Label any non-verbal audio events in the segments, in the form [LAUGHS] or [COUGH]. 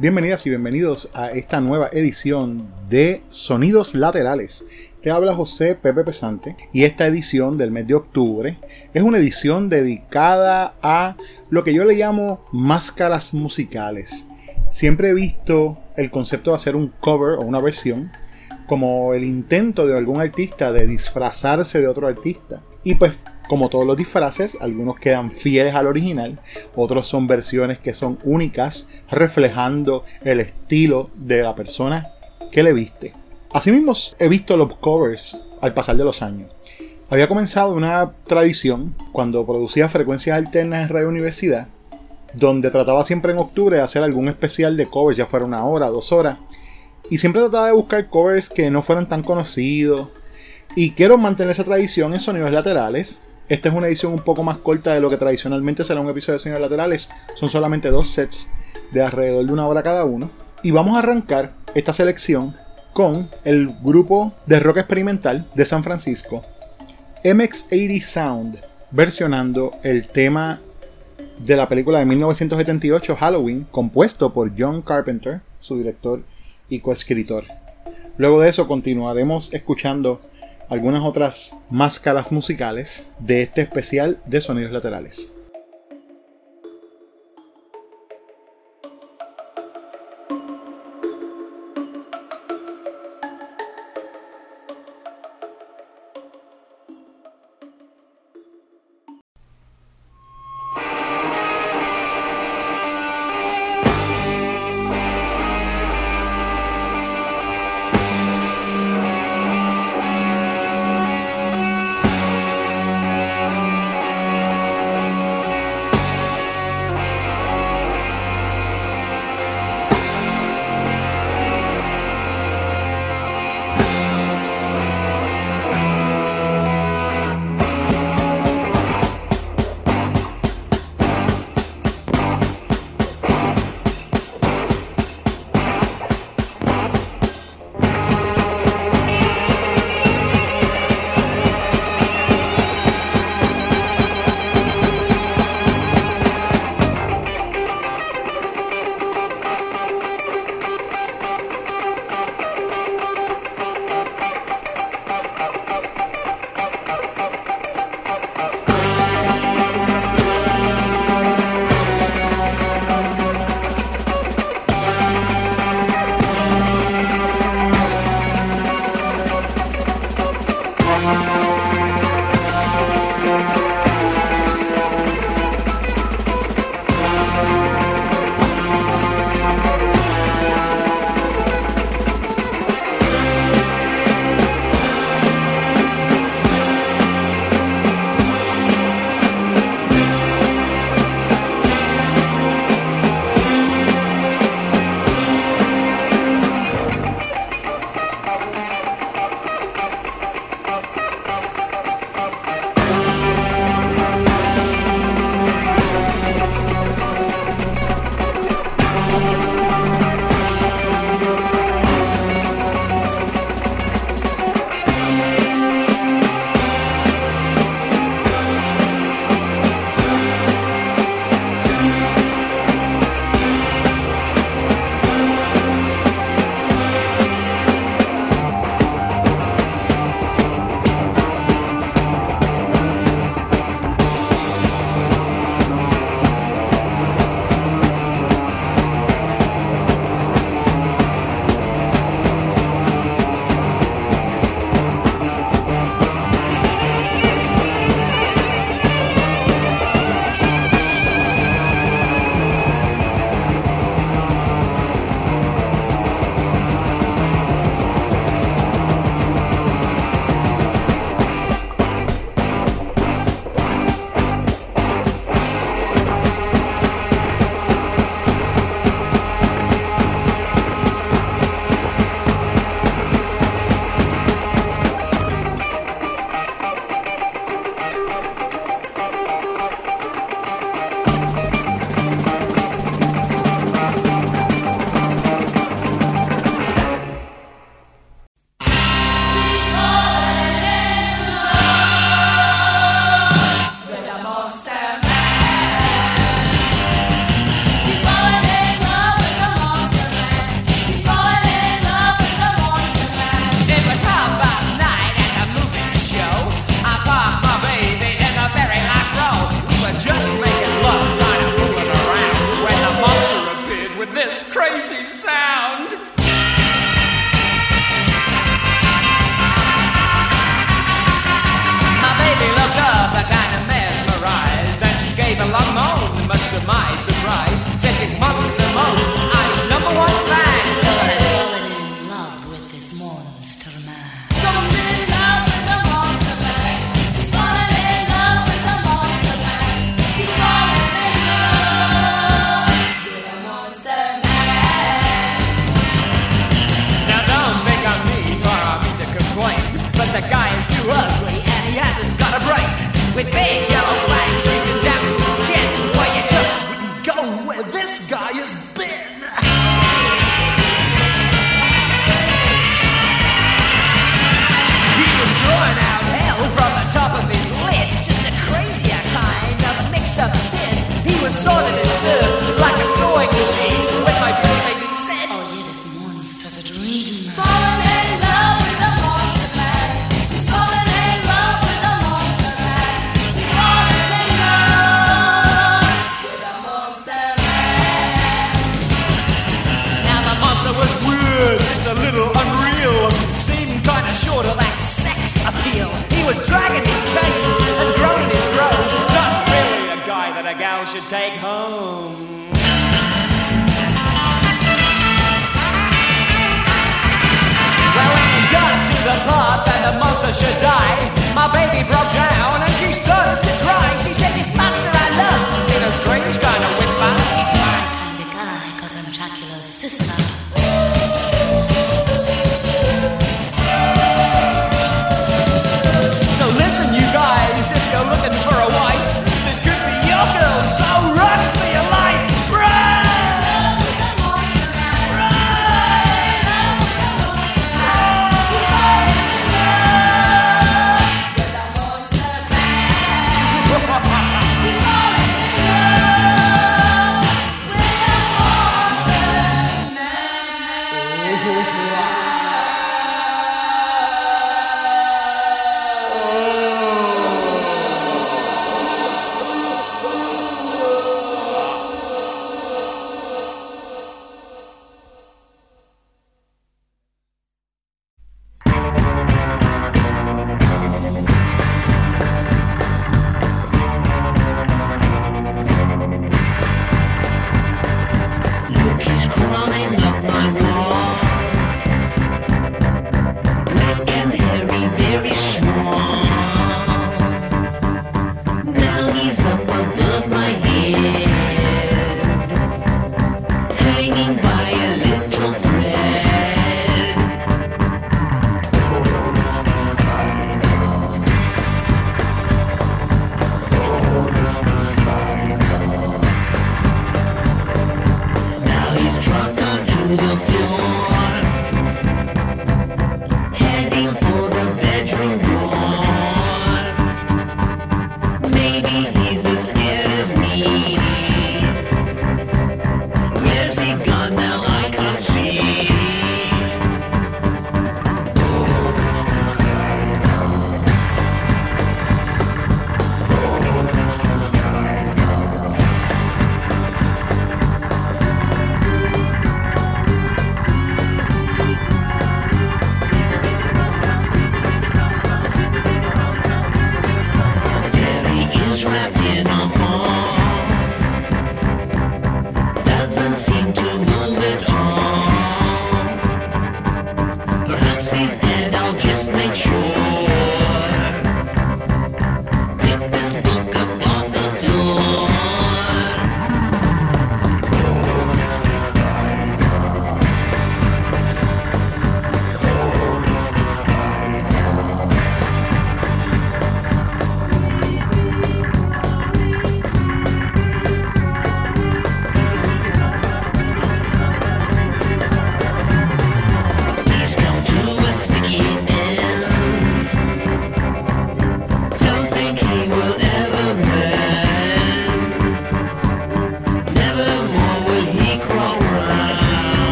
Bienvenidas y bienvenidos a esta nueva edición de Sonidos Laterales. Habla José Pepe Pesante y esta edición del mes de octubre es una edición dedicada a lo que yo le llamo máscaras musicales. Siempre he visto el concepto de hacer un cover o una versión como el intento de algún artista de disfrazarse de otro artista. Y pues como todos los disfraces, algunos quedan fieles al original, otros son versiones que son únicas, reflejando el estilo de la persona que le viste. Asimismo, he visto los covers al pasar de los años. Había comenzado una tradición cuando producía frecuencias alternas en Radio Universidad, donde trataba siempre en octubre de hacer algún especial de covers, ya fuera una hora, dos horas, y siempre trataba de buscar covers que no fueran tan conocidos. Y quiero mantener esa tradición en sonidos laterales, esta es una edición un poco más corta de lo que tradicionalmente será un episodio de Señores Laterales. Son solamente dos sets de alrededor de una hora cada uno. Y vamos a arrancar esta selección con el grupo de rock experimental de San Francisco, MX80 Sound, versionando el tema de la película de 1978 Halloween, compuesto por John Carpenter, su director y coescritor. Luego de eso continuaremos escuchando algunas otras máscaras musicales de este especial de sonidos laterales. up down and she started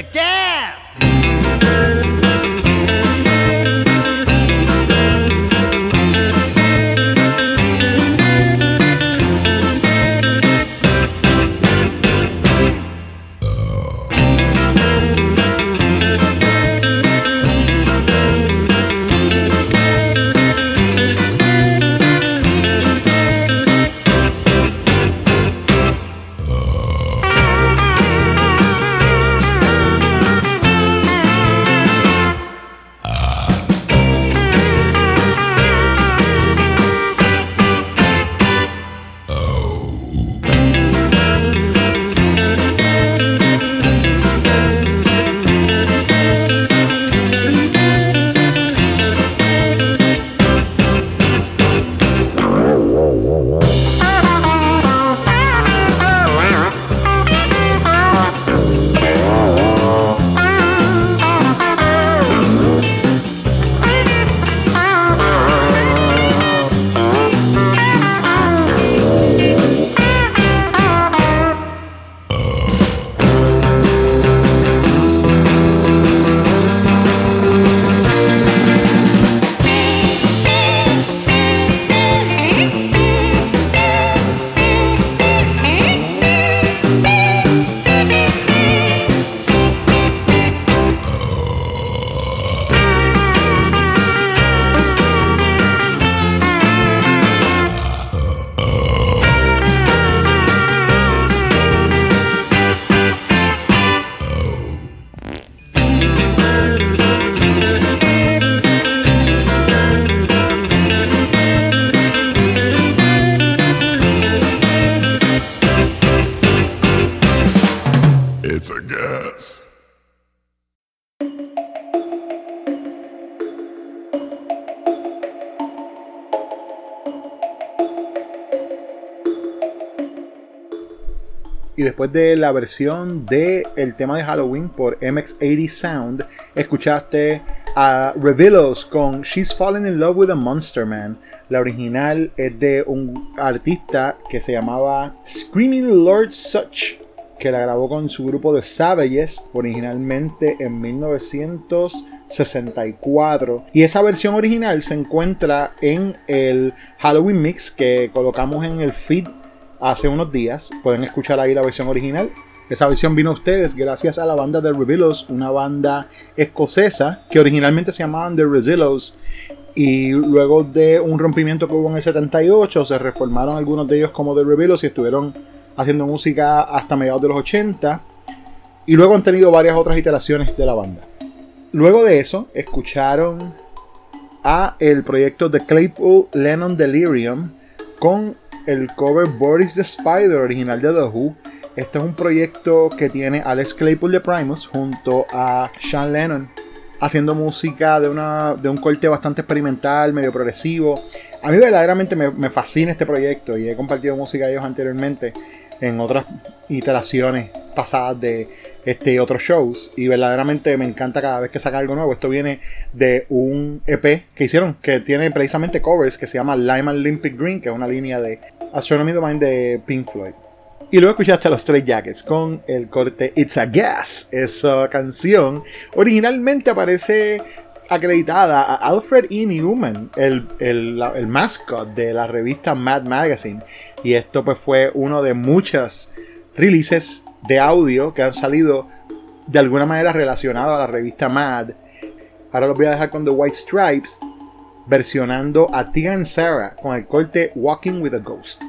It's después de la versión del el tema de Halloween por MX80 Sound, escuchaste a Revelos con She's Fallen in Love with a Monster Man. La original es de un artista que se llamaba Screaming Lord Such, que la grabó con su grupo de Savages originalmente en 1964. Y esa versión original se encuentra en el Halloween Mix que colocamos en el feed hace unos días. Pueden escuchar ahí la versión original. Esa versión vino a ustedes gracias a la banda de Revelos, una banda escocesa que originalmente se llamaban The Rezillos y luego de un rompimiento que hubo en el 78 se reformaron algunos de ellos como The Revelos y estuvieron haciendo música hasta mediados de los 80 y luego han tenido varias otras iteraciones de la banda. Luego de eso escucharon a el proyecto de Claypool Lennon Delirium con el cover Boris the Spider original de The Who. Este es un proyecto que tiene Alex Claypool de Primus junto a Sean Lennon haciendo música de, una, de un corte bastante experimental, medio progresivo. A mí verdaderamente me, me fascina este proyecto y he compartido música de ellos anteriormente en otras iteraciones pasadas de este otros shows y verdaderamente me encanta cada vez que saca algo nuevo. Esto viene de un EP que hicieron que tiene precisamente covers que se llama Lime Olympic Green, que es una línea de Astronomy Domain de Pink Floyd. Y luego escuchaste a los Stray Jackets con el corte It's a Gas. Esa canción originalmente aparece acreditada a Alfred E. Newman, el, el, el mascot de la revista Mad Magazine. Y esto pues fue uno de muchas releases de audio que han salido de alguna manera relacionado a la revista Mad. Ahora los voy a dejar con The White Stripes versionando a Tia and Sarah con el corte Walking with a Ghost.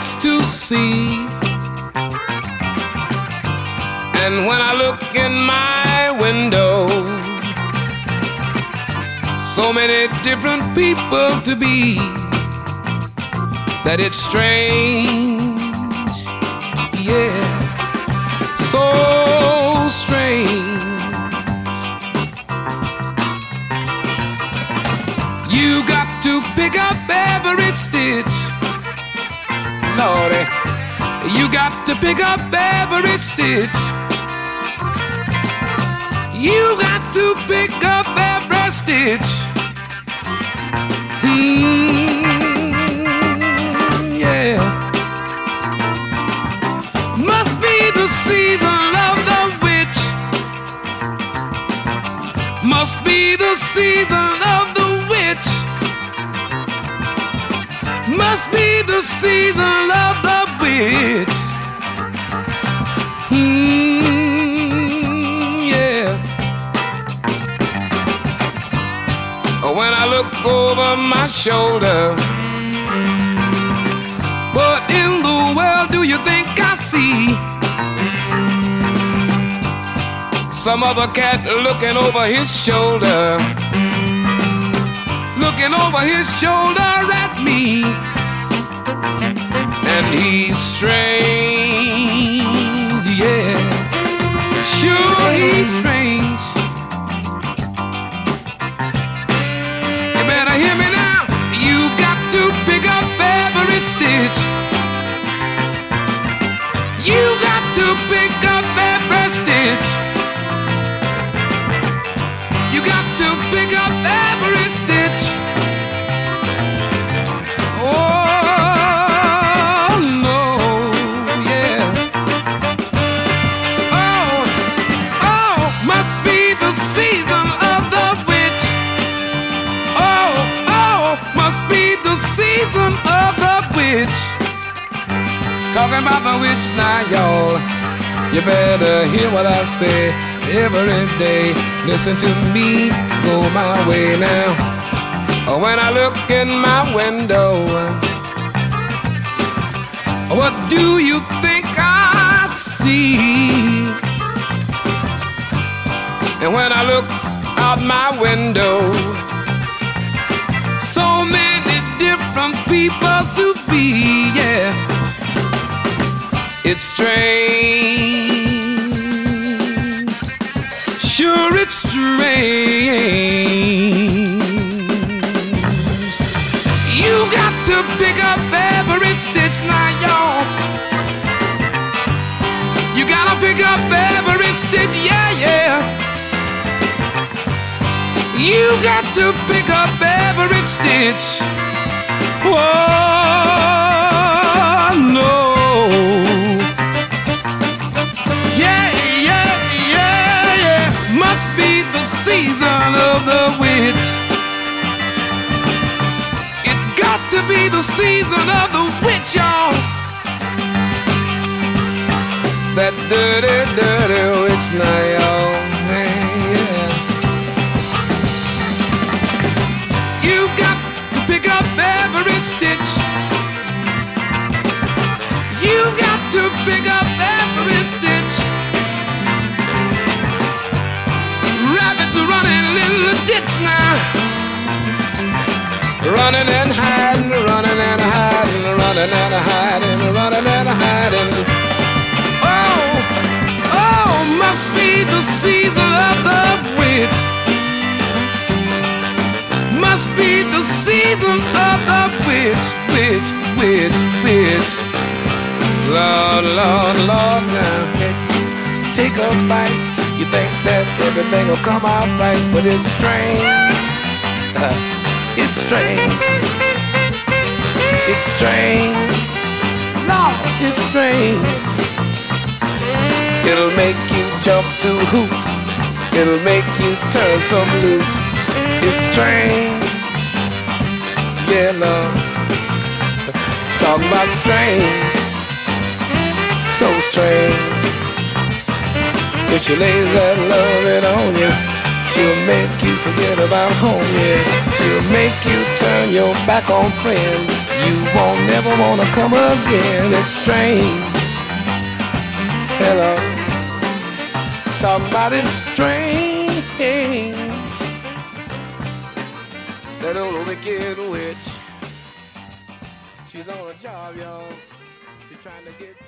to see. And when I look in my window, so many different people to be that it's strange, yeah, so strange. You got to pick up every stitch naughty. You got to pick up every stitch. You got to pick up every stitch. Hmm, yeah. Must be the season of the witch. Must be the season season of the witch. Hmm, yeah. When I look over my shoulder, what in the world do you think I see? Some other cat looking over his shoulder. Looking over his shoulder at me. And he's strange, yeah. Sure, he's strange. You better hear me now. You got to pick up every stitch. You got to pick up every stitch. Season of the witch. Talking about the witch now, y'all. You better hear what I say every day. Listen to me, go my way now. Oh, When I look in my window, what do you think I see? And when I look out my window, so many different people to be, yeah. It's strange. Sure, it's strange. You got to pick up every stitch now, y'all. You gotta pick up every stitch, yeah, yeah. You got to pick up every stitch. Whoa, no. Yeah, yeah, yeah, yeah. Must be the season of the witch. It's got to be the season of the witch, y'all. That dirty, dirty witch now, to pick up every stitch. Rabbits are running in the ditch now. Running and hiding, running and hiding, running and hiding, running and hiding. Oh, oh, must be the season of the witch. Must be the season of the witch, witch, witch, witch. Lord, Lord, Lord, now take a bite. You think that everything will come out right, but it's strange. Uh, it's strange. It's strange. Lord, it's strange. It'll make you jump through hoops. It'll make you turn some loose. It's strange. Yeah, Lord. Talking about strange. So strange. If she lays that loving on you, she'll make you forget about home, yeah. She'll make you turn your back on friends. You won't never wanna come again. It's strange. Hello. Talking about it's strange. That old wicked witch. She's on a job, y'all. She's trying to get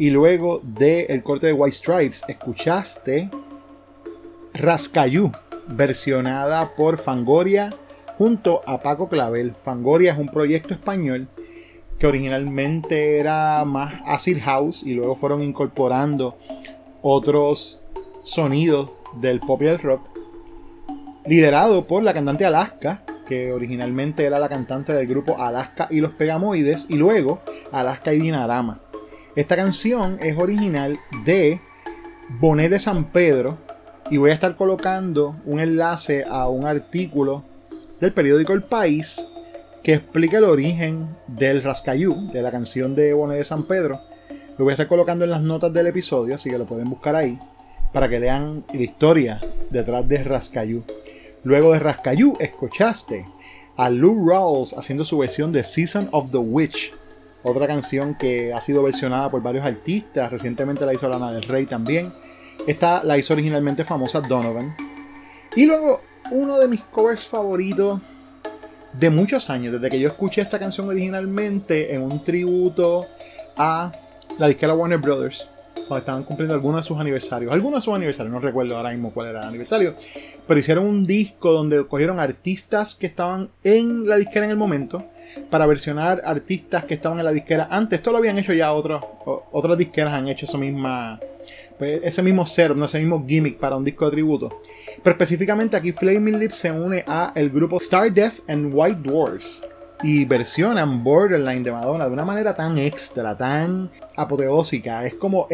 Y luego del corte de White Stripes, escuchaste Rascayú, versionada por Fangoria junto a Paco Clavel. Fangoria es un proyecto español que originalmente era más acid house y luego fueron incorporando otros sonidos del pop y el rock, liderado por la cantante Alaska, que originalmente era la cantante del grupo Alaska y los Pegamoides, y luego Alaska y Dinarama. Esta canción es original de Bonet de San Pedro, y voy a estar colocando un enlace a un artículo del periódico El País que explica el origen del Rascayú, de la canción de Bonet de San Pedro. Lo voy a estar colocando en las notas del episodio, así que lo pueden buscar ahí, para que lean la historia detrás de Rascayú. Luego de Rascayú, escuchaste a Lou Rawls haciendo su versión de Season of the Witch, otra canción que ha sido versionada por varios artistas, recientemente la hizo Lana del Rey también. Esta la hizo originalmente famosa Donovan. Y luego, uno de mis covers favoritos de muchos años, desde que yo escuché esta canción originalmente en un tributo a la disquera Warner Brothers, cuando estaban cumpliendo algunos de sus aniversarios. Algunos de sus aniversarios, no recuerdo ahora mismo cuál era el aniversario, pero hicieron un disco donde cogieron artistas que estaban en la disquera en el momento para versionar artistas que estaban en la disquera antes. Esto lo habían hecho ya otros, otras disqueras han hecho esa misma, pues, ese mismo setup, no ese mismo gimmick para un disco de tributo. Pero específicamente aquí Flaming Lips se une a el grupo Star Death and White Dwarfs y versionan Borderline de Madonna de una manera tan extra, tan apoteósica. Es como,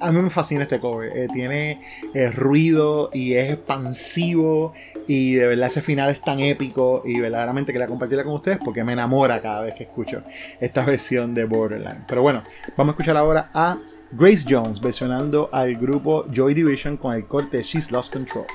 a mí me fascina este cover. Eh, tiene eh, ruido y es expansivo y de verdad ese final es tan épico y verdaderamente quería compartirla con ustedes porque me enamora cada vez que escucho esta versión de Borderline. Pero bueno, vamos a escuchar ahora a Grace Jones versionando al grupo Joy Division con el corte She's Lost Control.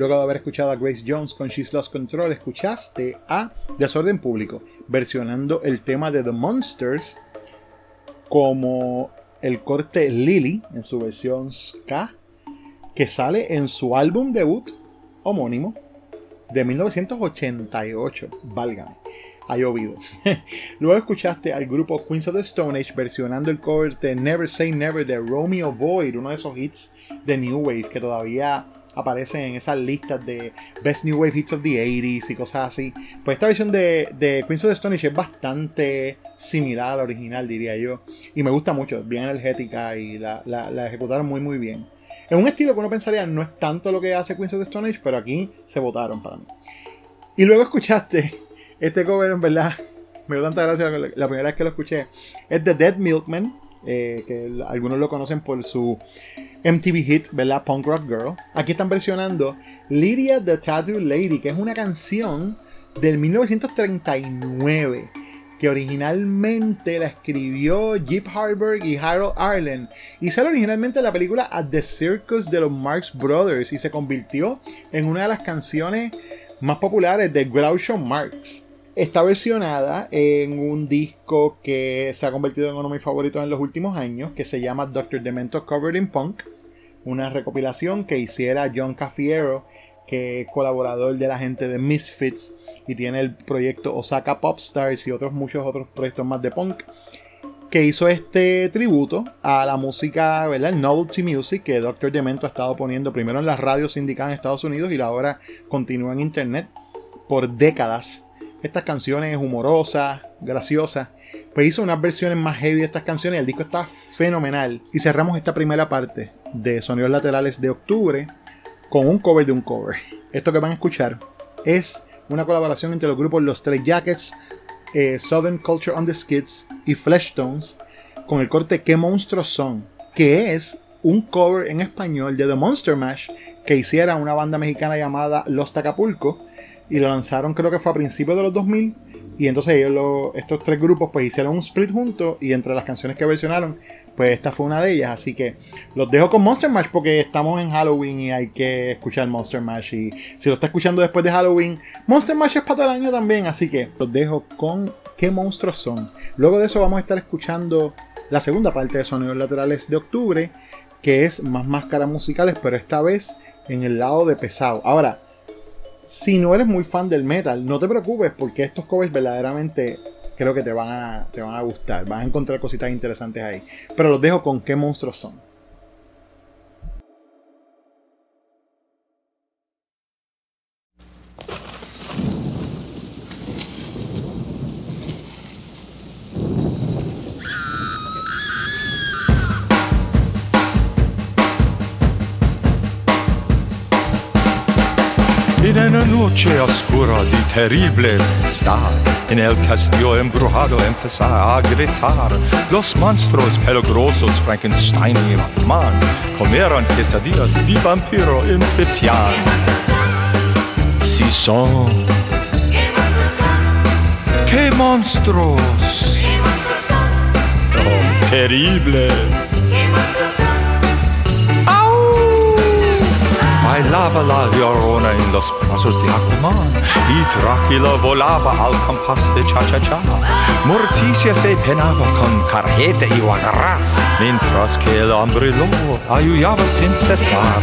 Luego de haber escuchado a Grace Jones con She's Lost Control, escuchaste a Desorden Público, versionando el tema de The Monsters como el corte Lily en su versión ska, que sale en su álbum debut homónimo de 1988. Válgame, ha llovido. [LAUGHS] Luego escuchaste al grupo Queens of the Stone Age versionando el cover de Never Say Never de Romeo Void, uno de esos hits de New Wave que todavía aparecen en esas listas de Best New Wave Hits of the 80s y cosas así. Pues esta versión de, de Queens of the Stone Age es bastante similar a la original, diría yo. Y me gusta mucho, bien energética y la, la- ejecutaron muy muy bien. Es un estilo que uno pensaría no es tanto lo que hace Queens of the Stone Age, pero aquí se votaron para mí. Y luego escuchaste este cover, en verdad, [LAUGHS] me dio tanta gracia la, primera vez que lo escuché. Es de Dead Milkman, eh, que algunos lo conocen por su MTV hit, ¿verdad? Punk Rock Girl. Aquí están versionando Lydia the Tattoo Lady, que es una canción del 1939 que originalmente la escribió Jeep Harburg y Harold Arlen y sale originalmente en la película At the Circus de los Marx Brothers y se convirtió en una de las canciones más populares de Groucho Marx. Está versionada en un disco que se ha convertido en uno de mis favoritos en los últimos años, que se llama Dr. Demento Covered in Punk, una recopilación que hiciera John Cafiero, que es colaborador de la gente de Misfits y tiene el proyecto Osaka Popstars y otros muchos otros proyectos más de punk que hizo este tributo a la música, ¿verdad? El novelty music que Dr. Demento ha estado poniendo primero en las radios sindicadas en Estados Unidos y ahora continúa en internet por décadas. Estas canciones humorosas, graciosas. Pues hizo unas versiones más heavy de estas canciones el disco está fenomenal. Y cerramos esta primera parte de Sonidos Laterales de octubre con un cover de un cover. Esto que van a escuchar es una colaboración entre los grupos Los Tres Jackets, eh, Southern Culture on the Skids y Fleshtones con el corte ¿Qué monstruos son? Que es un cover en español de The Monster Mash que hiciera una banda mexicana llamada Los Tacapulco y lo lanzaron creo que fue a principios de los 2000 y entonces ellos lo- estos tres grupos pues hicieron un split juntos y entre las canciones que versionaron pues esta fue una de ellas. Así que los dejo con Monster Mash porque estamos en Halloween y hay que escuchar Monster Mash. Y si lo está escuchando después de Halloween, Monster Mash es para todo el año también. Así que los dejo con qué monstruos son. Luego de eso vamos a estar escuchando la segunda parte de Sonidos Laterales de octubre, que es más máscaras musicales, pero esta vez en el lado de pesado. Ahora, si no eres muy fan del metal, no te preocupes porque estos covers verdaderamente creo que te van a, te van a gustar. Vas a encontrar cositas interesantes ahí. Pero los dejo con qué monstruos son. En una noche oscura de terrible tempestad, en el castillo embrujado empezar a gritar. Los monstruos peligrosos Frankenstein y Batman comieron quesadillas de vampiro en Pepián. Si son, qué monstruos, oh, terrible. Mai lava la llorona en los brazos de Aquaman Y Drácula volaba al compás de cha-cha-cha Morticia se penaba con carjeta y guagarras Mientras que el hombre lobo ayudaba sin cesar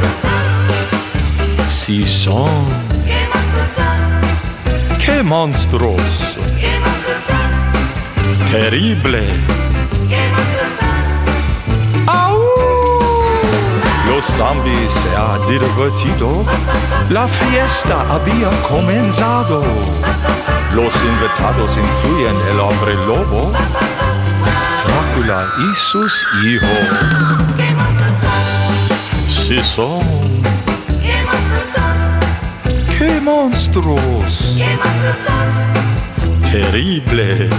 Si son ¡Qué monstruoso! Che monstruoso! ¡Terrible! Los zombies se ha divertido, la fiesta había comenzado. Los invitados incluyen el hombre lobo, Drácula y sus hijos. Si son, qué monstruos, terrible.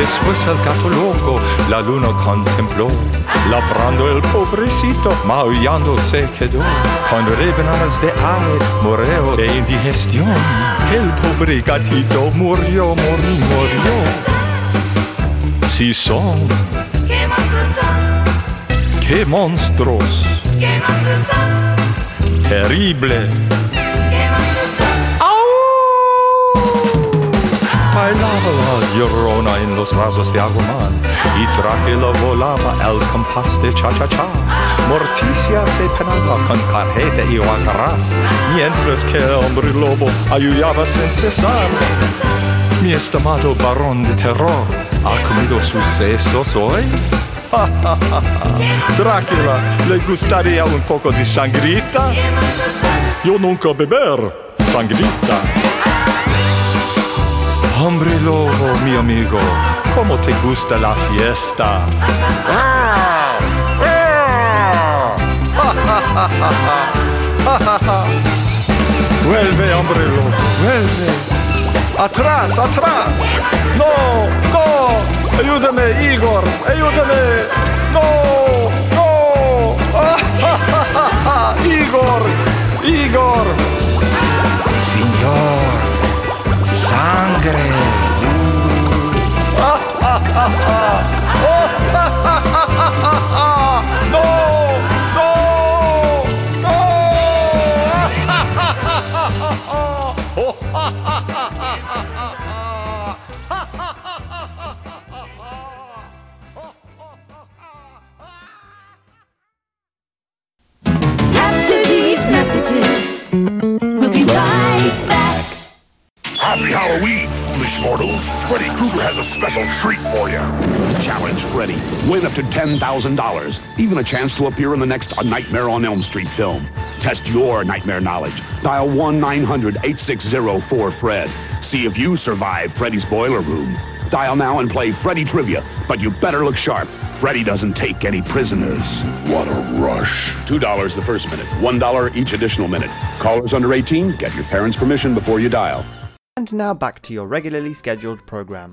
Después el gato loco la luna contempló, labrando el pobrecito, maullando se quedó, con rebanadas de ave, murió de indigestión. El pobre gatito murió, murió, murió. Si son, qué monstruos, terrible. Bailaba la llorona en los brazos de Agumán y Drácula volaba al compás de cha-cha-cha. Morticia se penaba con carjeta y guacarás, mientras que el hombre lobo ayudaba sin cesar. Mi estimado varón de terror, ¿ha comido sus sesos hoy? Drácula, ¿le gustaría un poco de sangrita? Yo nunca beber sangrita. Hombre lobo, mi amigo, ¿cómo te gusta la fiesta? [LAUGHS] Vuelve, hombre lobo, vuelve. Atrás, atrás. No, no. Ayúdame, Igor, ayúdame. No, no. [LAUGHS] Igor, Igor. Señor Sangre. Oh, oh, oh, oh. Oh, oh, oh, oh, oh. No! Special treat for you. Challenge Freddy. Win up to $10,000. Even a chance to appear in the next A Nightmare on Elm Street film. Test your nightmare knowledge. Dial 1-900-8604-FRED. See if you survive Freddy's boiler room. Dial now and play Freddy Trivia, but you better look sharp. Freddy doesn't take any prisoners. What a rush. $2 the first minute, $1 each additional minute. Callers under 18, get your parents' permission before you dial. And now back to your regularly scheduled program.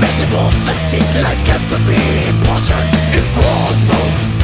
metamorphosis like a beam Portion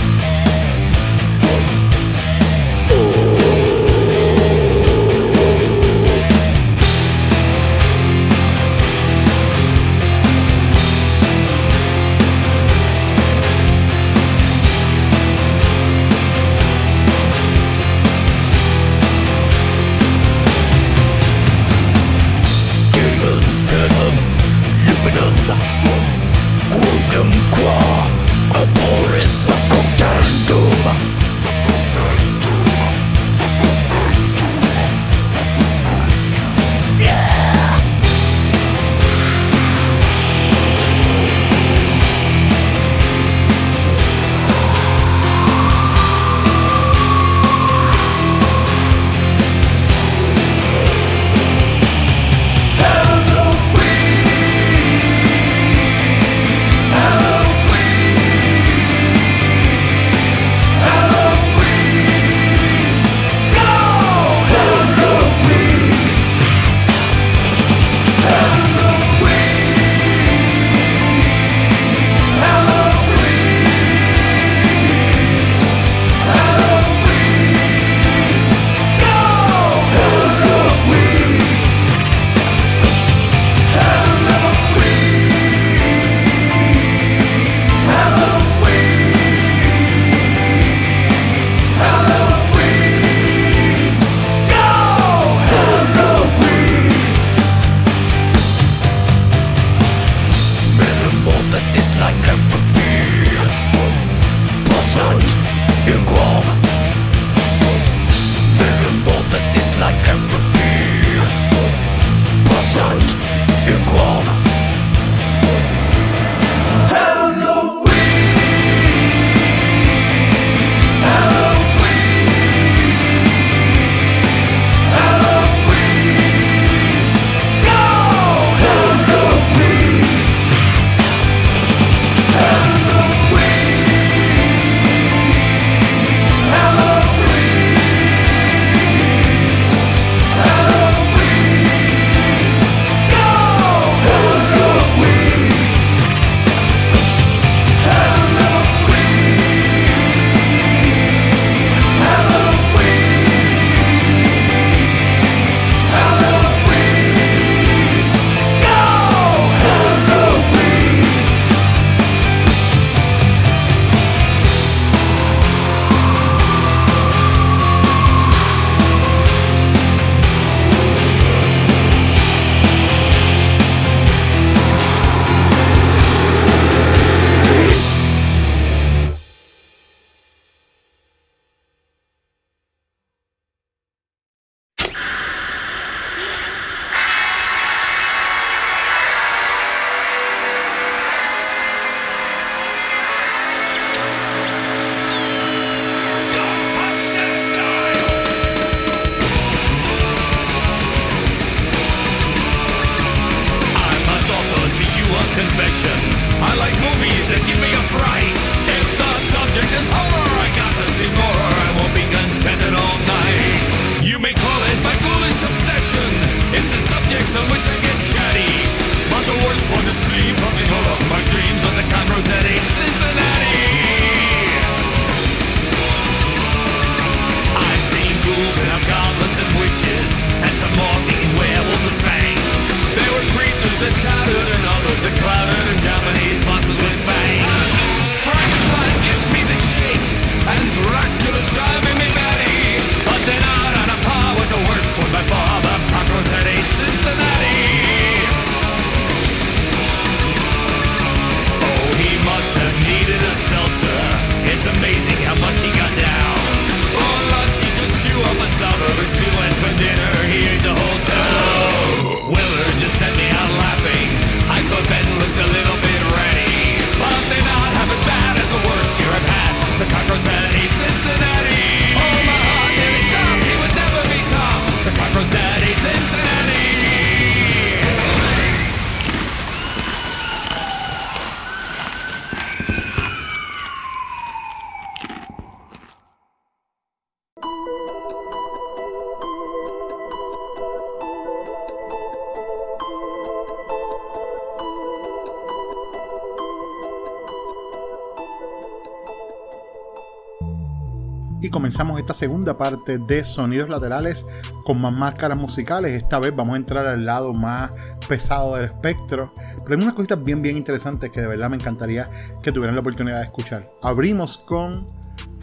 comenzamos esta segunda parte de sonidos laterales con más máscaras musicales. Esta vez vamos a entrar al lado más pesado del espectro, pero hay unas cositas bien bien interesantes que de verdad me encantaría que tuvieran la oportunidad de escuchar. Abrimos con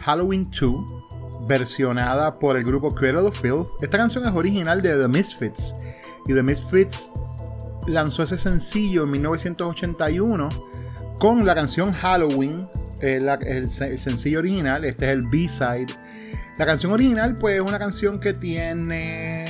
Halloween 2, versionada por el grupo Cradle of Filth. Esta canción es original de The Misfits y The Misfits lanzó ese sencillo en 1981 con la canción Halloween, eh, el, se- el sencillo original, este es el B-side. La canción original pues es una canción que tiene,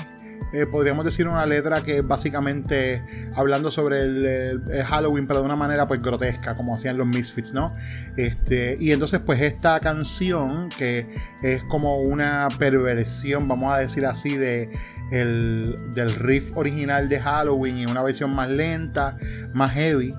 eh, podríamos decir una letra que es básicamente hablando sobre el- el Halloween pero de una manera pues grotesca como hacían los Misfits, ¿no? Este, y entonces pues esta canción que es como una perversión, vamos a decir así, de el, del riff original de Halloween y una versión más lenta, más heavy.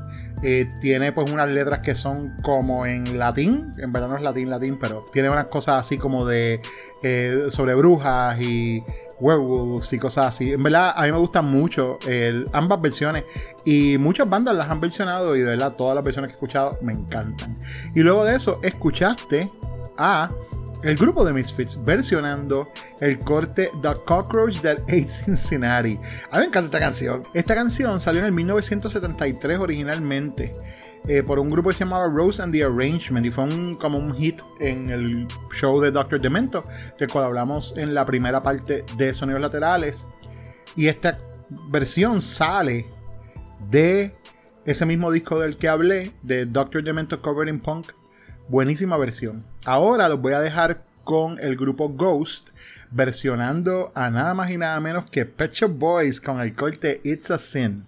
Eh, tiene pues unas letras que son como en latín, en verdad no es latín, latín, pero tiene unas cosas así como de eh, sobre brujas y werewolves y cosas así. En verdad a mí me gustan mucho ambas versiones y muchas bandas las han versionado y de verdad todas las versiones que he escuchado me encantan. Y luego de eso escuchaste a el grupo de Misfits versionando el corte The Cockroach That [LAUGHS] Ate Cincinnati. A mí me encanta esta canción. Esta canción salió en el 1973 originalmente eh, por un grupo que se llamaba Rose and the Arrangement y fue un, como un hit en el show de Dr. Demento, del cual hablamos en la primera parte de Sonidos Laterales. Y esta versión sale de ese mismo disco del que hablé, de Dr. Demento Covered in Punk. Buenísima versión. Ahora los voy a dejar con el grupo Ghost versionando a nada más y nada menos que Pet Shop Boys con el corte It's a Sin.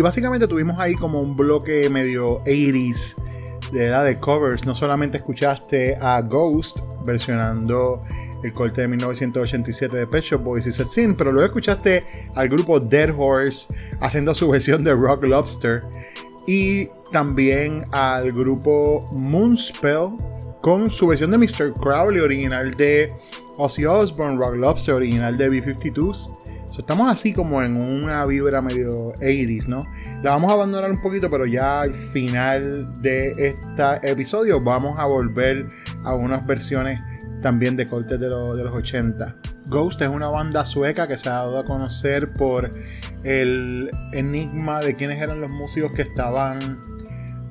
Y básicamente tuvimos ahí como un bloque medio 80s de edad de covers. No solamente escuchaste a Ghost versionando el corte de 1987 de Pet Shop Boys y Sin, pero luego escuchaste al grupo Dead Horse haciendo su [LAUGHS] versión de Rock Lobster y también al grupo Moonspell con su versión de Mr. Crowley original de Ozzy Osbourne, Rock Lobster original de B-52s. Estamos así como en una vibra medio 80s, ¿no? La vamos a abandonar un poquito, pero ya al final de este episodio vamos a volver a unas versiones también de cortes de los 80. Ghost es una banda sueca que se ha dado a conocer por el enigma de quiénes eran los músicos que estaban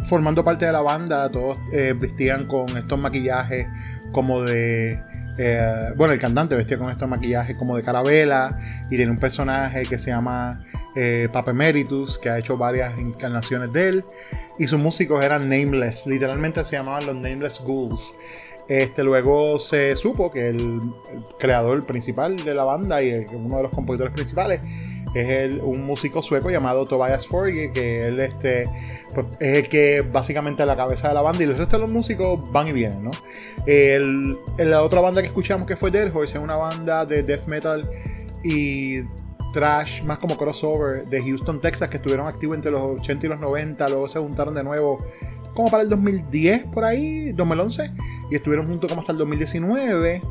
formando parte de la banda. Todos eh, vestían con estos maquillajes como de... eh, bueno, el cantante vestía con estos maquillajes como de carabela y tiene un personaje que se llama eh, Papa Emeritus, que ha hecho varias encarnaciones de él. Y sus músicos eran Nameless, literalmente se llamaban los Nameless Ghouls. Este, luego se supo que el, el creador principal de la banda y uno de los compositores principales es el- un músico sueco llamado Tobias Forge, que él este, pues, es el que básicamente es la cabeza de la banda y el resto de los músicos van y vienen, ¿no? El- la otra banda que escuchamos que fue Dead Horse es una banda de death metal y trash más como crossover de Houston, Texas, que estuvieron activos entre los 80 y los 90, luego se juntaron de nuevo como para el 2010 por ahí, 2011, y estuvieron juntos como hasta el 2019.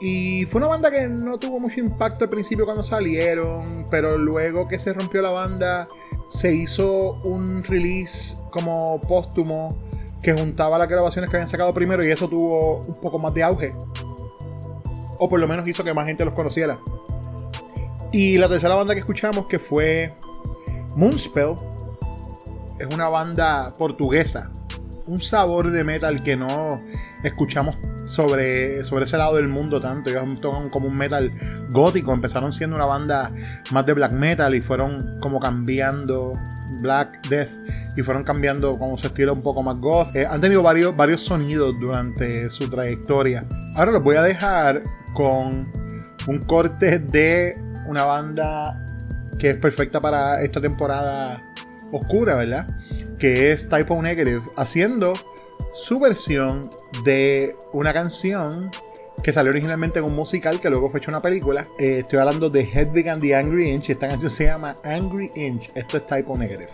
Y fue una banda que no tuvo mucho impacto al principio cuando salieron, pero luego que se rompió la banda, se hizo un release como póstumo que juntaba las grabaciones que habían sacado primero y eso tuvo un poco más de auge. O por lo menos hizo que más gente los conociera. Y la tercera banda que escuchamos que fue Moonspell, es una banda portuguesa. Un sabor de metal que no escuchamos sobre, sobre ese lado del mundo tanto. Ellos tocan como un metal gótico. Empezaron siendo una banda más de black metal y fueron como cambiando Black Death y fueron cambiando como su estilo un poco más goth. Eh, han tenido varios, varios sonidos durante su trayectoria. Ahora los voy a dejar con un corte de una banda que es perfecta para esta temporada oscura, ¿verdad? Que es Typo Negative, haciendo su versión de una canción que salió originalmente en un musical que luego fue hecho una película. Eh, estoy hablando de Hedwig and the Angry Inch. Esta canción se llama Angry Inch. Esto es Typo Negative.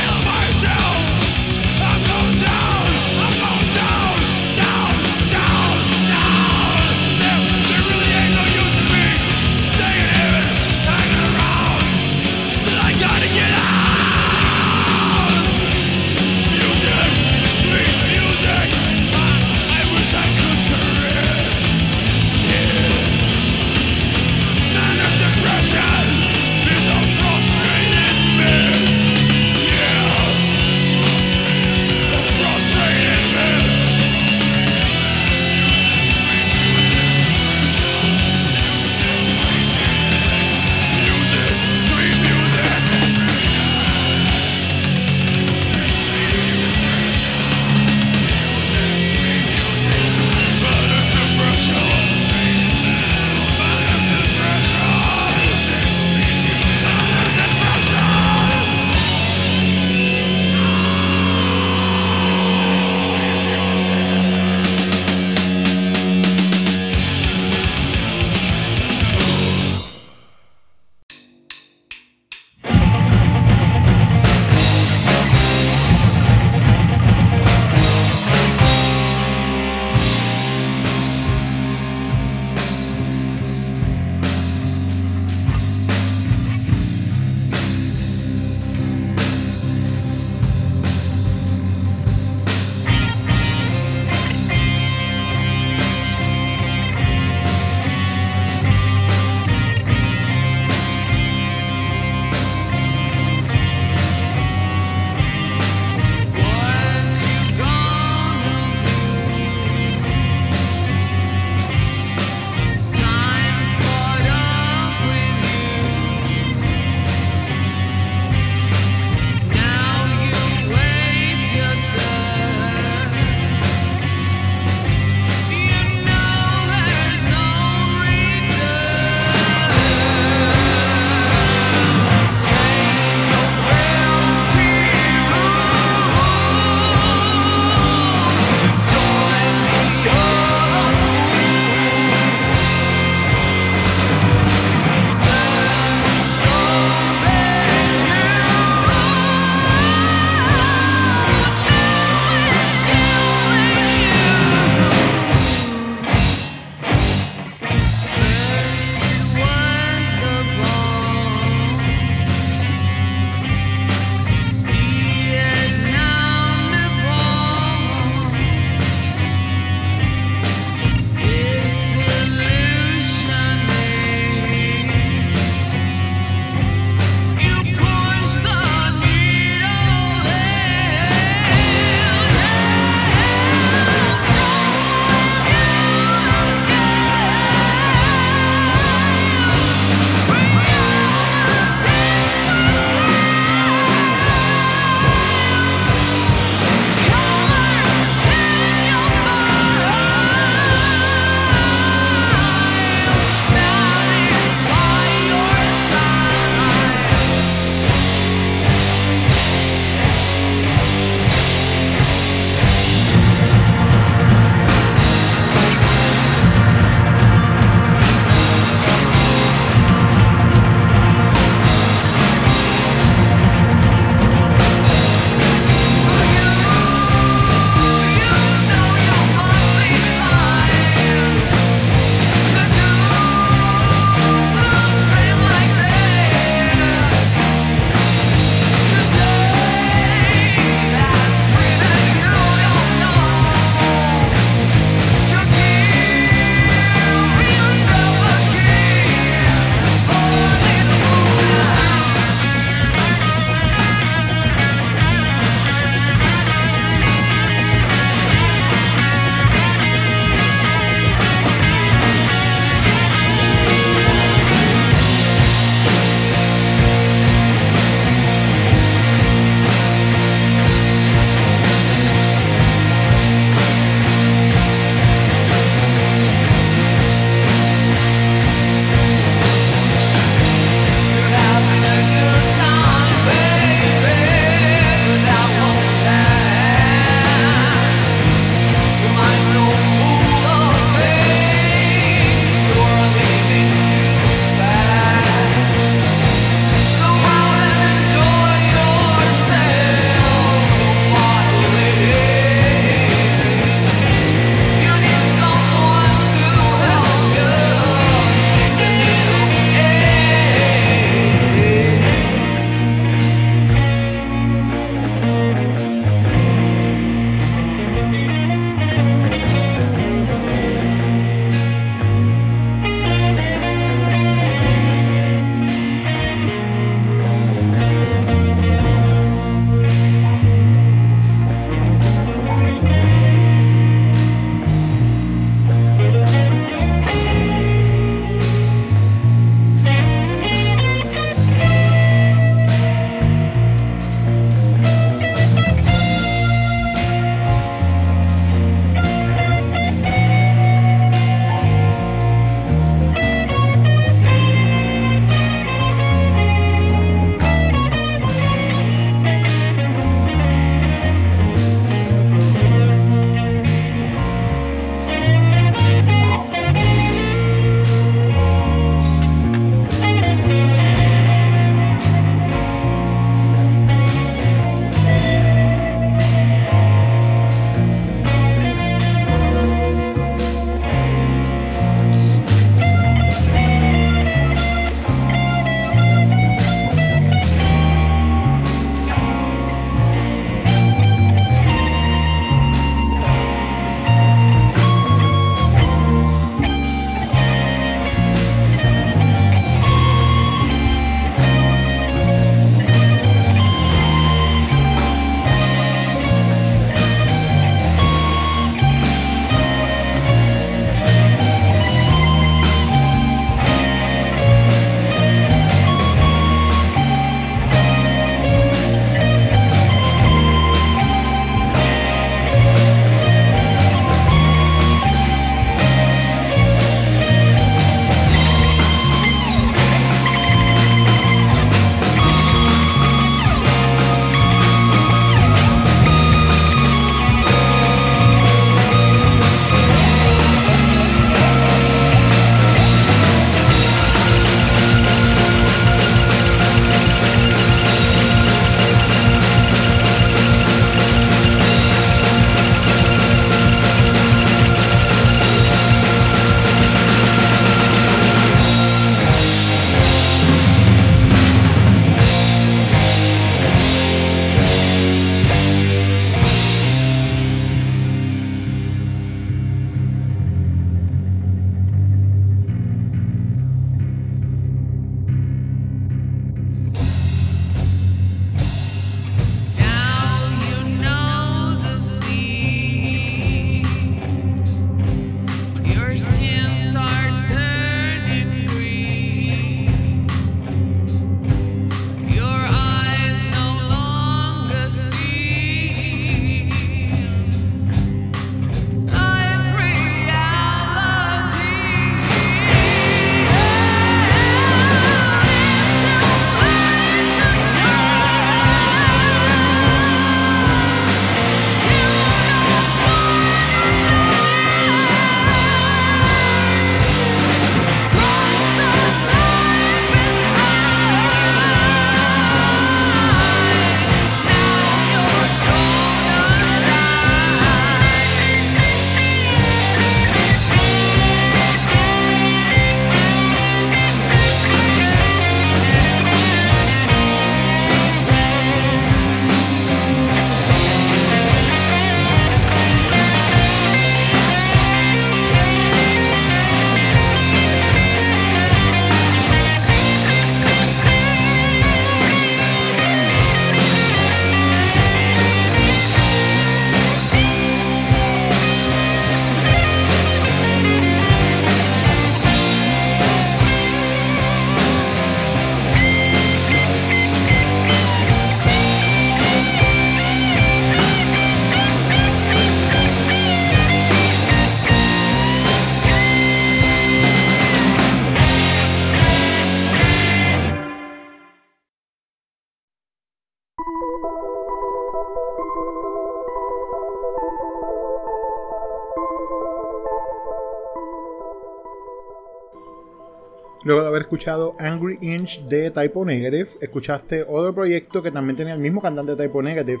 Luego de haber escuchado Angry Inch de Typo Negative, escuchaste otro proyecto que también tenía el mismo cantante de Typo Negative.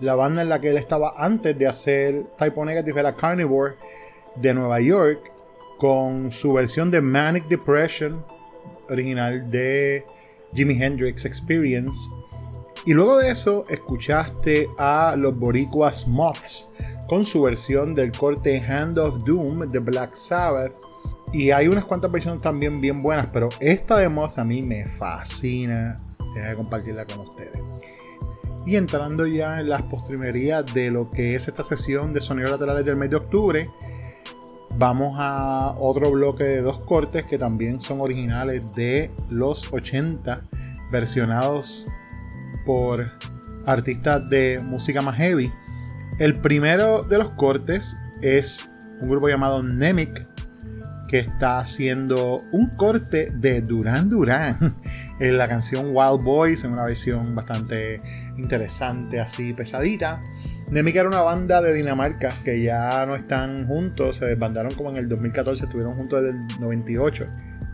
La banda en la que él estaba antes de hacer Typo Negative era Carnivore de Nueva York, con su versión de Manic Depression, original de Jimi Hendrix Experience. Y luego de eso, escuchaste a los boricuas Moths con su versión del corte Hand of Doom de Black Sabbath. Y hay unas cuantas versiones también bien buenas, pero esta de Moths a mí me fascina. Deja de compartirla con ustedes. Y entrando ya en las postrimerías de lo que es esta sesión de sonidos laterales del mes de octubre, vamos a otro bloque de dos cortes que también son originales de los 80, versionados por artistas de música más heavy. El primero de los cortes es un grupo llamado Nemic que está haciendo un corte de Duran Duran [LAUGHS] en la canción Wild Boys en una versión bastante interesante, así pesadita. Nemic era una banda de Dinamarca que ya no están juntos, se desbandaron como en el 2014, estuvieron juntos desde el 98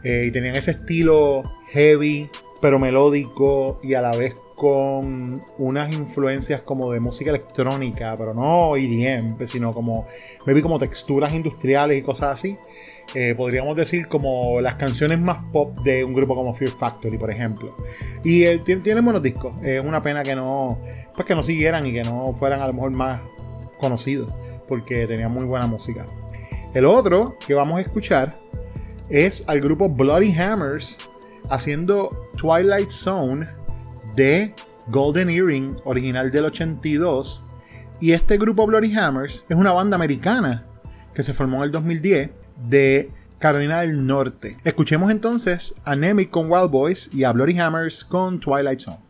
eh, y tenían ese estilo heavy pero melódico y a la vez con unas influencias como de música electrónica, pero no EDM, sino como maybe como texturas industriales y cosas así. Eh, podríamos decir como las canciones más pop de un grupo como Fear Factory, por ejemplo. Y eh, tiene, tiene buenos discos. Es una pena que no, pues que no siguieran y que no fueran a lo mejor más conocidos, porque tenían muy buena música. El otro que vamos a escuchar es al grupo Bloody Hammers haciendo Twilight Zone de Golden Earring, original del 82. Y este grupo Bloody Hammers es una banda americana que se formó en el 2010 de Carolina del Norte. Escuchemos entonces a Nemic con Wild Boys y a Bloody Hammers con Twilight Zone.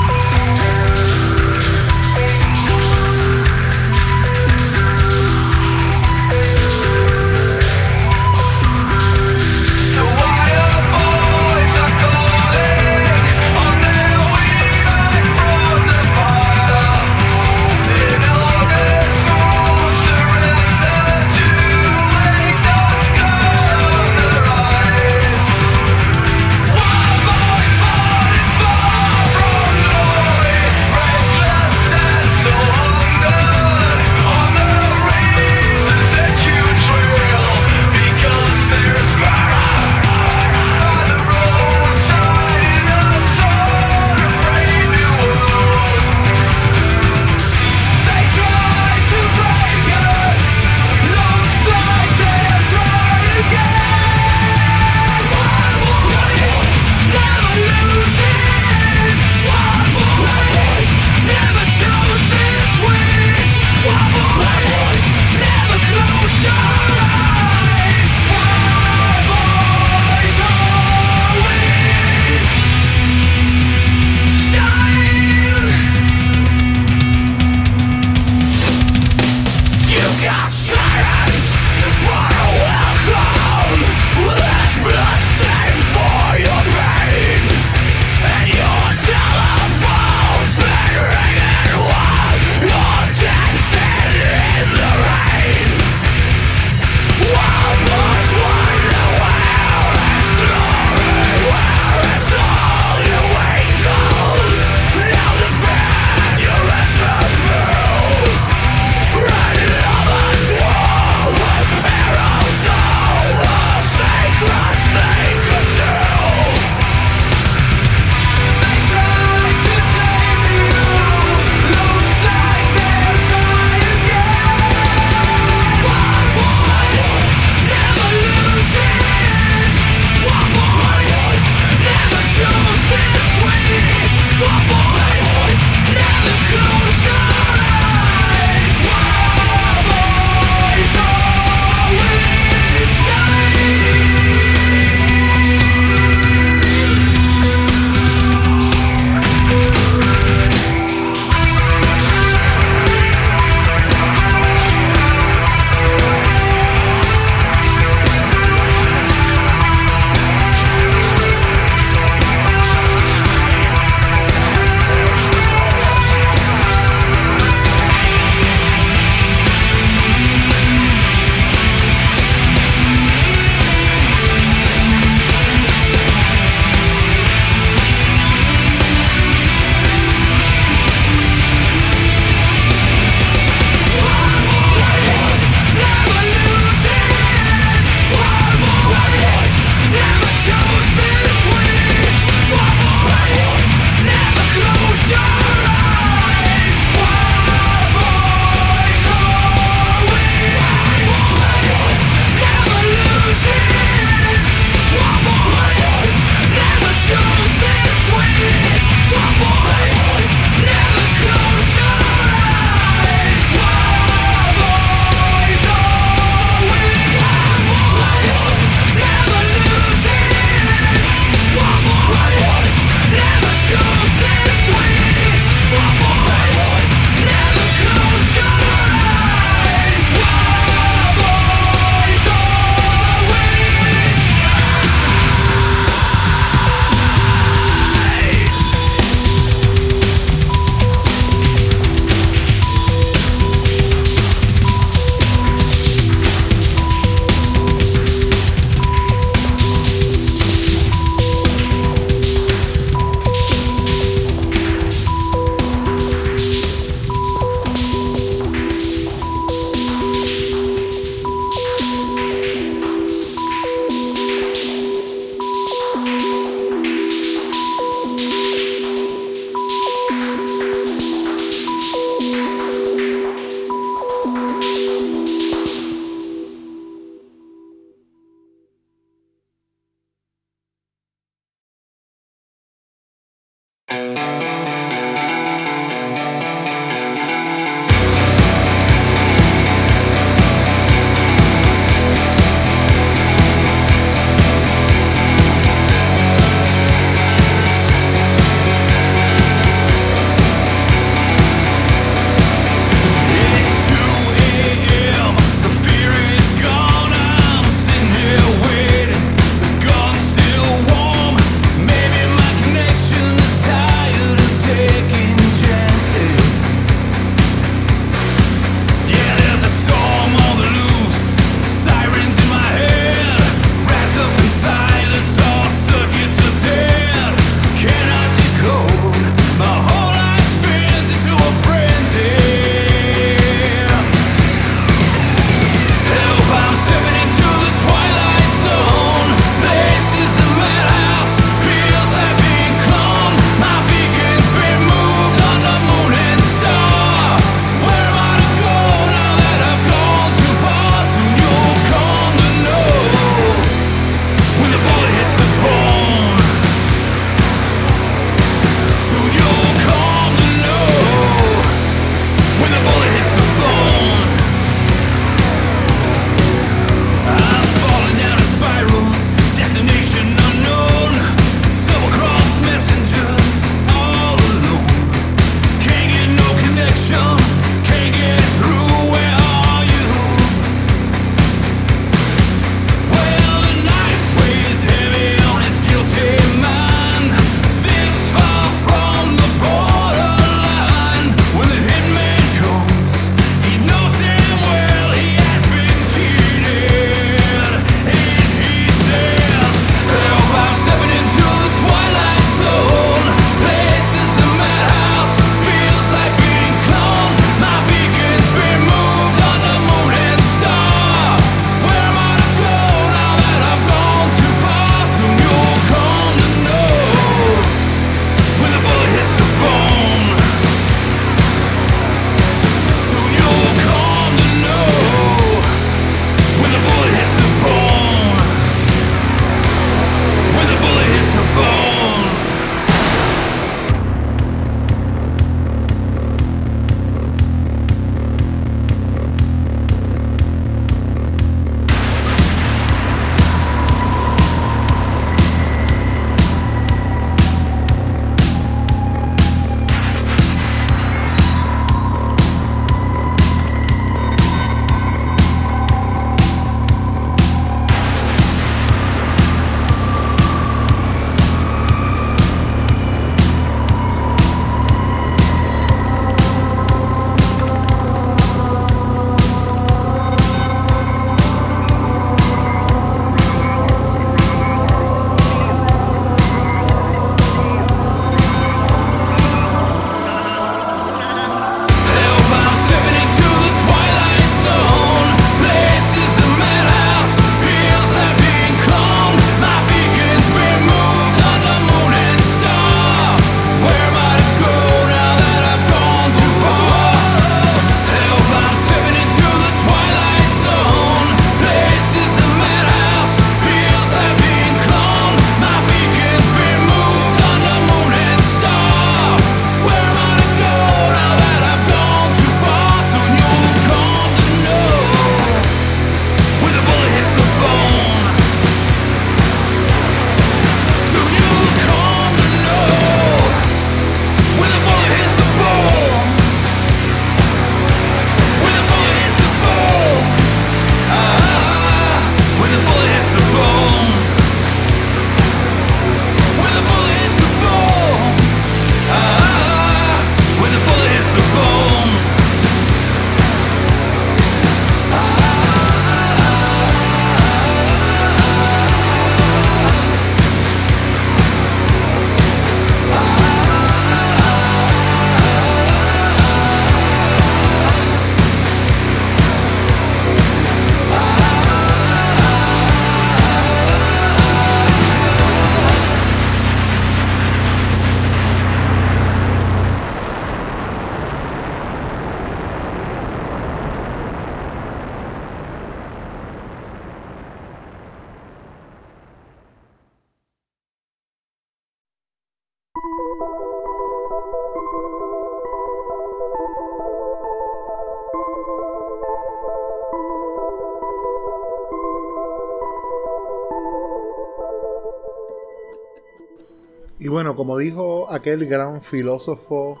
Como dijo aquel gran filósofo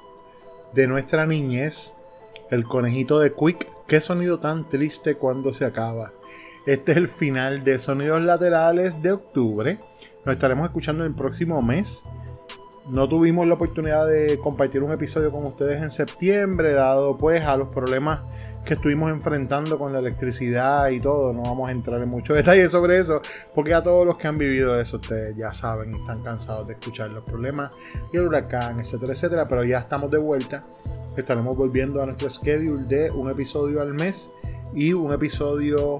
de nuestra niñez, el conejito de Quick, qué sonido tan triste cuando se acaba. Este es el final de Sonidos Laterales de octubre. Nos estaremos escuchando el próximo mes. No tuvimos la oportunidad de compartir un episodio con ustedes en septiembre, dado pues a los problemas que estuvimos enfrentando con la electricidad y todo. No vamos a entrar en muchos [LAUGHS] detalles sobre eso, porque a todos los que han vivido eso, ustedes ya saben están cansados de escuchar los problemas y el huracán, etcétera, etcétera. Pero ya estamos de vuelta. Estaremos volviendo a nuestro schedule de un episodio al mes y un episodio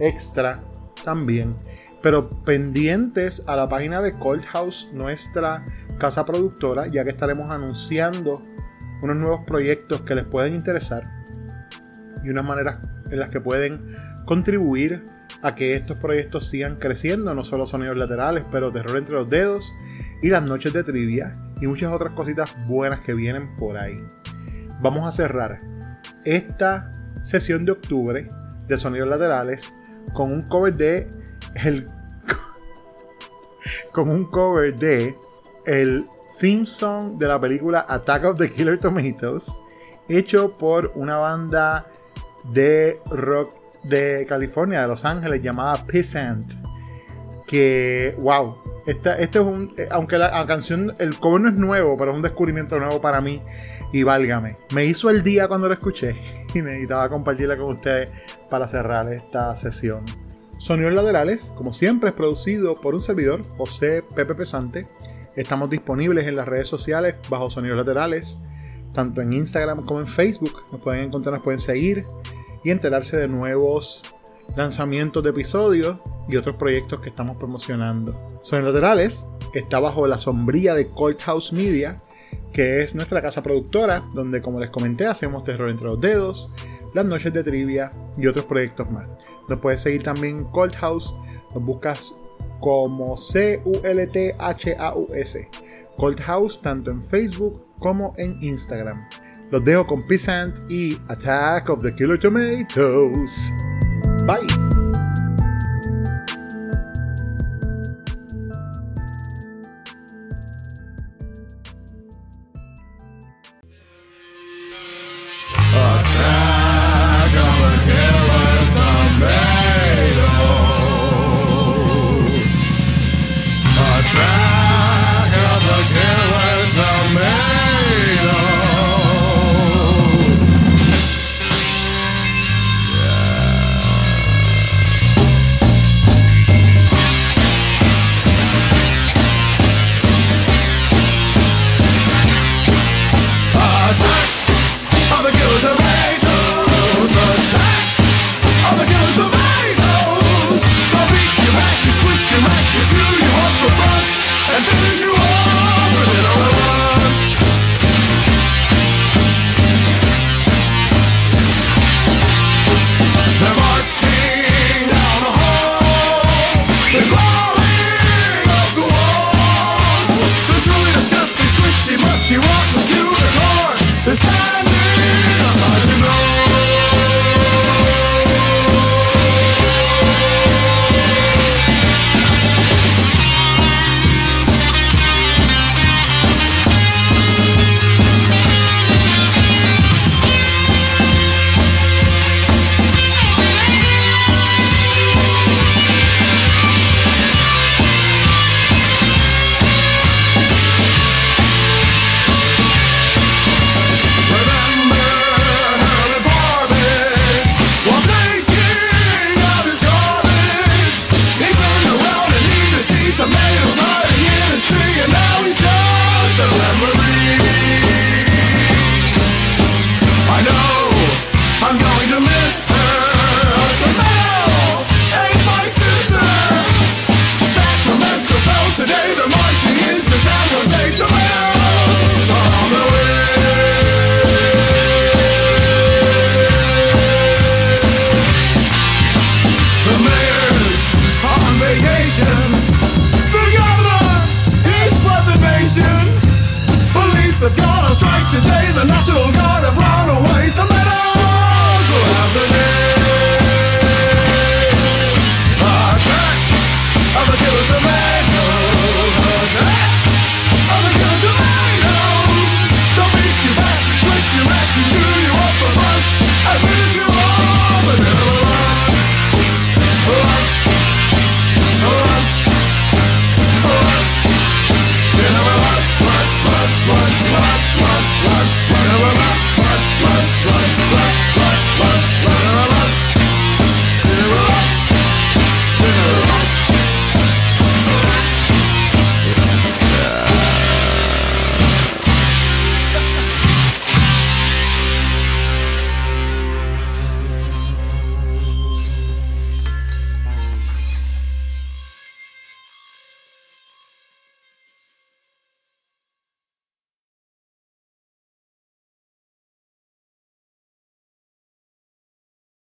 extra también. Pero pendientes a la página de Cold House, nuestra casa productora, ya que estaremos anunciando unos nuevos proyectos que les pueden interesar y unas maneras en las que pueden contribuir a que estos proyectos sigan creciendo, no solo sonidos laterales, pero terror entre los dedos y las noches de trivia y muchas otras cositas buenas que vienen por ahí. Vamos a cerrar esta sesión de octubre de sonidos laterales con un cover de el [LAUGHS] con un cover de el theme song de la película Attack of the Killer Tomatoes hecho por una banda de rock de California, de Los Ángeles, llamada Peasant. Que, wow, este es un. eh, Aunque la, la canción, el cover no es nuevo, pero es un descubrimiento nuevo para mí. Y válgame, me hizo el día cuando lo escuché [LAUGHS] y necesitaba compartirla con ustedes para cerrar esta sesión. Sonidos Laterales, como siempre, es producido por un servidor, José Pepe Pesante. Estamos disponibles en las redes sociales bajo Sonidos Laterales, tanto en Instagram como en Facebook. Nos pueden encontrar, nos pueden seguir y enterarse de nuevos lanzamientos de episodios y otros proyectos que estamos promocionando. Sonidos Laterales está bajo la sombrilla de Cold House Media, que es nuestra casa productora, donde como les comenté hacemos terror entre los dedos, las noches de trivia y otros proyectos más. Nos puedes seguir también en Cold House, nos buscas como C-U-L-T-H-A-U-S. Cold House tanto en Facebook como en Instagram. Los dejo con Peasant y Attack of the Killer Tomatoes. Bye.